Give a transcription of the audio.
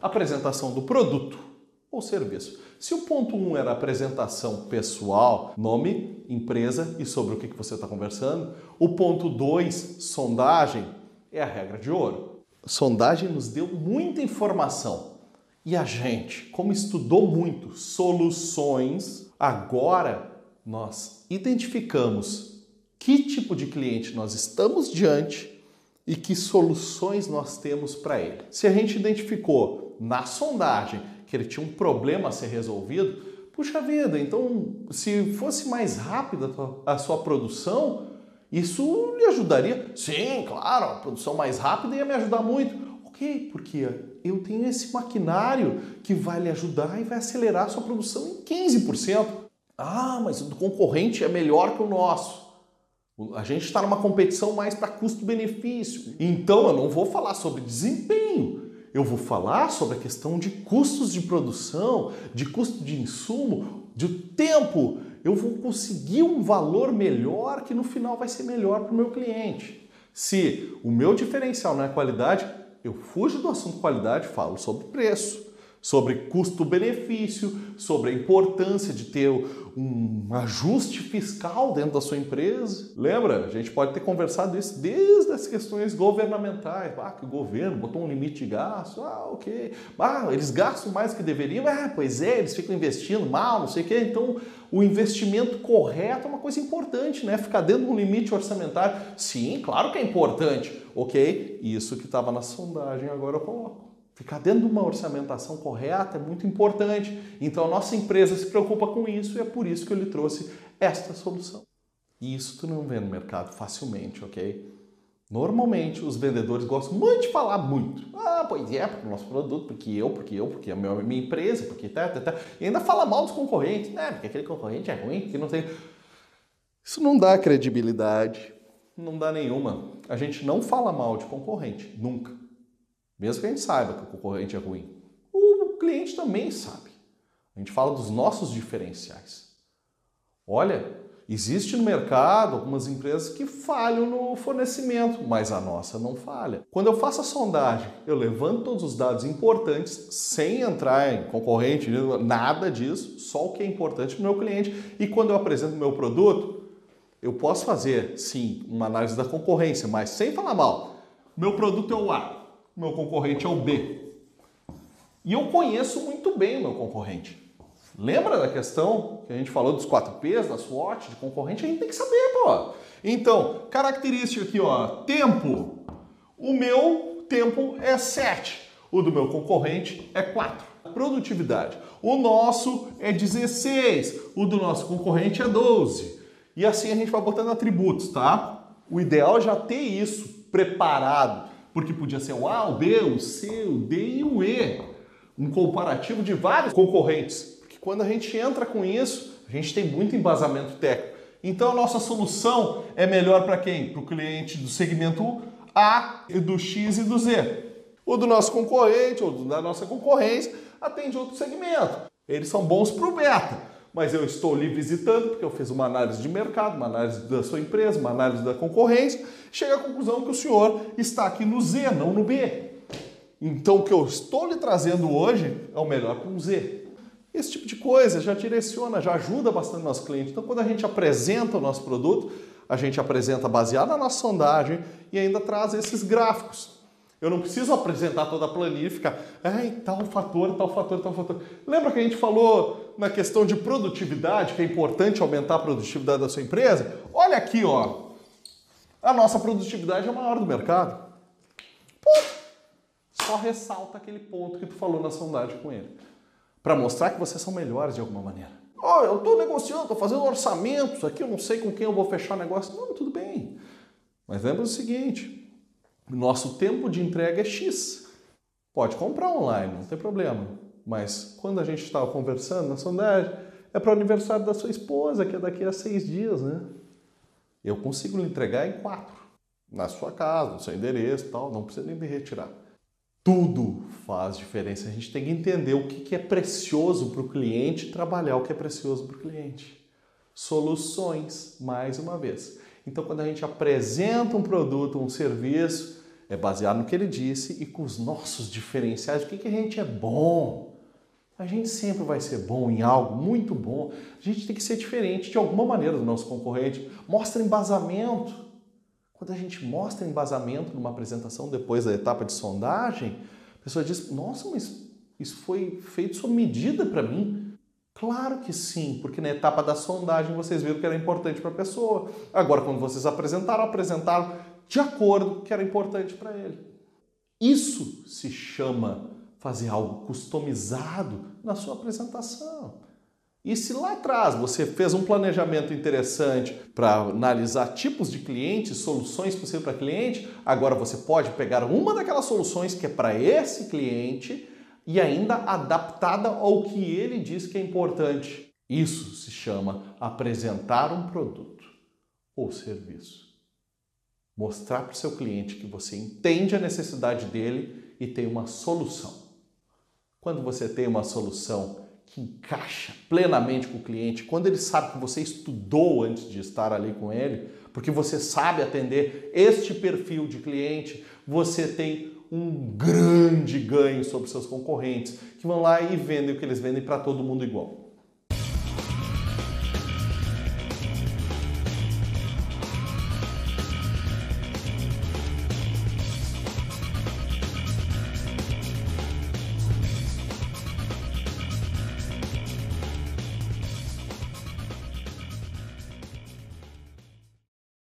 apresentação do produto ou serviço. Se o ponto 1 um era apresentação pessoal, nome, empresa e sobre o que você está conversando, o ponto 2, sondagem, é a regra de ouro. Sondagem nos deu muita informação. E a gente, como estudou muito soluções, agora nós identificamos que tipo de cliente nós estamos diante e que soluções nós temos para ele. Se a gente identificou na sondagem que ele tinha um problema a ser resolvido, puxa vida, então se fosse mais rápida a sua produção, isso lhe ajudaria? Sim, claro, a produção mais rápida ia me ajudar muito. Ok, porque eu tenho esse maquinário que vai lhe ajudar e vai acelerar a sua produção em 15%. Ah, mas o do concorrente é melhor que o nosso. A gente está numa competição mais para custo-benefício. Então eu não vou falar sobre desempenho, eu vou falar sobre a questão de custos de produção, de custo de insumo, de tempo. Eu vou conseguir um valor melhor que no final vai ser melhor para o meu cliente. Se o meu diferencial não é qualidade, eu fujo do assunto qualidade, falo sobre preço sobre custo-benefício, sobre a importância de ter um ajuste fiscal dentro da sua empresa. Lembra? A gente pode ter conversado isso desde as questões governamentais. Ah, que o governo botou um limite de gasto. Ah, ok. Ah, eles gastam mais que deveriam. Ah, pois é, eles ficam investindo mal, não sei o quê. Então, o investimento correto é uma coisa importante, né? Ficar dentro de um limite orçamentário. Sim, claro que é importante. Ok, isso que estava na sondagem agora eu coloco. Ficar dentro de uma orçamentação correta é muito importante. Então a nossa empresa se preocupa com isso e é por isso que eu lhe trouxe esta solução. E isso tu não vê no mercado facilmente, ok? Normalmente os vendedores gostam muito de falar muito. Ah, pois é, porque o nosso produto, porque eu, porque eu, porque a minha, empresa, porque tá, tá, tá. E ainda fala mal dos concorrentes, né? Porque aquele concorrente é ruim, que não tem. Isso não dá credibilidade, não dá nenhuma. A gente não fala mal de concorrente, nunca. Mesmo que a gente saiba que o concorrente é ruim. O cliente também sabe. A gente fala dos nossos diferenciais. Olha, existe no mercado algumas empresas que falham no fornecimento, mas a nossa não falha. Quando eu faço a sondagem, eu levanto todos os dados importantes sem entrar em concorrente, nada disso, só o que é importante para o meu cliente. E quando eu apresento o meu produto, eu posso fazer, sim, uma análise da concorrência, mas sem falar mal. Meu produto é o A meu concorrente é o B. E eu conheço muito bem o meu concorrente. Lembra da questão que a gente falou dos 4 P's, da SWOT, de concorrente? A gente tem que saber, pô. Então, característica aqui, ó, tempo. O meu tempo é 7. O do meu concorrente é 4. Produtividade. O nosso é 16. O do nosso concorrente é 12. E assim a gente vai botando atributos, tá? O ideal é já ter isso preparado porque podia ser o A, o B, o C, o D e o E. Um comparativo de vários concorrentes. Porque quando a gente entra com isso, a gente tem muito embasamento técnico. Então a nossa solução é melhor para quem? Para o cliente do segmento A, do X e do Z. O do nosso concorrente ou da nossa concorrência atende outro segmento. Eles são bons para o beta mas eu estou lhe visitando porque eu fiz uma análise de mercado, uma análise da sua empresa, uma análise da concorrência, chega à conclusão que o senhor está aqui no Z, não no B. Então o que eu estou lhe trazendo hoje é o melhor um Z. Esse tipo de coisa já direciona, já ajuda bastante o nosso cliente. Então quando a gente apresenta o nosso produto, a gente apresenta baseado na nossa sondagem e ainda traz esses gráficos. Eu não preciso apresentar toda a planilha e ficar, ai, tal fator, tal fator, tal fator. Lembra que a gente falou na questão de produtividade, que é importante aumentar a produtividade da sua empresa? Olha aqui, ó. A nossa produtividade é a maior do mercado. Pô, só ressalta aquele ponto que tu falou na sondagem com ele. Para mostrar que vocês são melhores de alguma maneira. Ó, oh, eu estou negociando, estou fazendo orçamentos aqui, eu não sei com quem eu vou fechar negócio. Não, tudo bem. Mas lembra o seguinte, nosso tempo de entrega é X. Pode comprar online, não tem problema. Mas quando a gente estava conversando na sondagem, é para o aniversário da sua esposa, que é daqui a seis dias, né? Eu consigo lhe entregar em quatro. Na sua casa, no seu endereço e tal, não precisa nem me retirar. Tudo faz diferença. A gente tem que entender o que é precioso para o cliente trabalhar o que é precioso para o cliente. Soluções, mais uma vez. Então, quando a gente apresenta um produto, um serviço, É baseado no que ele disse e com os nossos diferenciais, o que, que a gente é bom. A gente sempre vai ser bom em algo, muito bom. A gente tem que ser diferente de alguma maneira do nosso concorrente. Mostra embasamento. Quando a gente mostra embasamento numa apresentação depois da etapa de sondagem, a pessoa diz: Nossa, mas isso foi feito sob medida para mim. Claro que sim, porque na etapa da sondagem vocês viram que era importante para a pessoa. Agora, quando vocês apresentaram, apresentaram de acordo com o que era importante para ele. Isso se chama fazer algo customizado na sua apresentação. E se lá atrás você fez um planejamento interessante para analisar tipos de clientes, soluções possíveis para cliente, agora você pode pegar uma daquelas soluções que é para esse cliente e ainda adaptada ao que ele diz que é importante. Isso se chama apresentar um produto ou serviço. Mostrar para o seu cliente que você entende a necessidade dele e tem uma solução. Quando você tem uma solução que encaixa plenamente com o cliente, quando ele sabe que você estudou antes de estar ali com ele, porque você sabe atender este perfil de cliente, você tem um grande ganho sobre seus concorrentes que vão lá e vendem o que eles vendem para todo mundo igual.